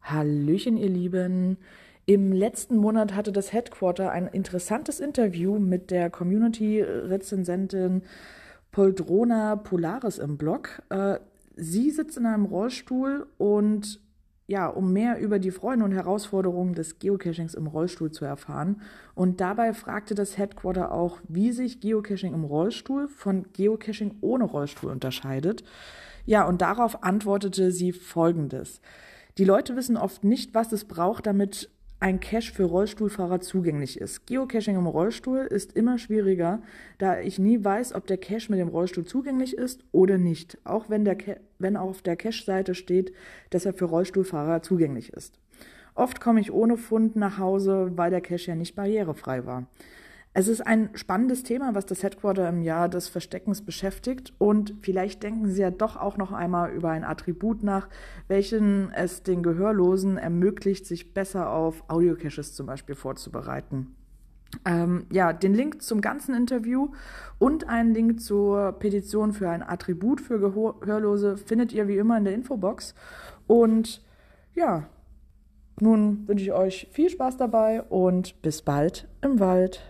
Hallöchen, ihr Lieben. Im letzten Monat hatte das Headquarter ein interessantes Interview mit der Community-Rezensentin Poldrona Polaris im Blog. Äh, sie sitzt in einem Rollstuhl und ja, um mehr über die Freunde und Herausforderungen des Geocachings im Rollstuhl zu erfahren. Und dabei fragte das Headquarter auch, wie sich Geocaching im Rollstuhl von Geocaching ohne Rollstuhl unterscheidet. Ja, und darauf antwortete sie Folgendes. Die Leute wissen oft nicht, was es braucht, damit ein Cache für Rollstuhlfahrer zugänglich ist. Geocaching im Rollstuhl ist immer schwieriger, da ich nie weiß, ob der Cache mit dem Rollstuhl zugänglich ist oder nicht, auch wenn, der wenn auf der Cache-Seite steht, dass er für Rollstuhlfahrer zugänglich ist. Oft komme ich ohne Fund nach Hause, weil der Cache ja nicht barrierefrei war. Es ist ein spannendes Thema, was das Headquarter im Jahr des Versteckens beschäftigt. Und vielleicht denken Sie ja doch auch noch einmal über ein Attribut nach, welchen es den Gehörlosen ermöglicht, sich besser auf Audiocaches zum Beispiel vorzubereiten. Ähm, ja, den Link zum ganzen Interview und einen Link zur Petition für ein Attribut für Gehörlose findet ihr wie immer in der Infobox. Und ja, nun wünsche ich euch viel Spaß dabei und bis bald im Wald.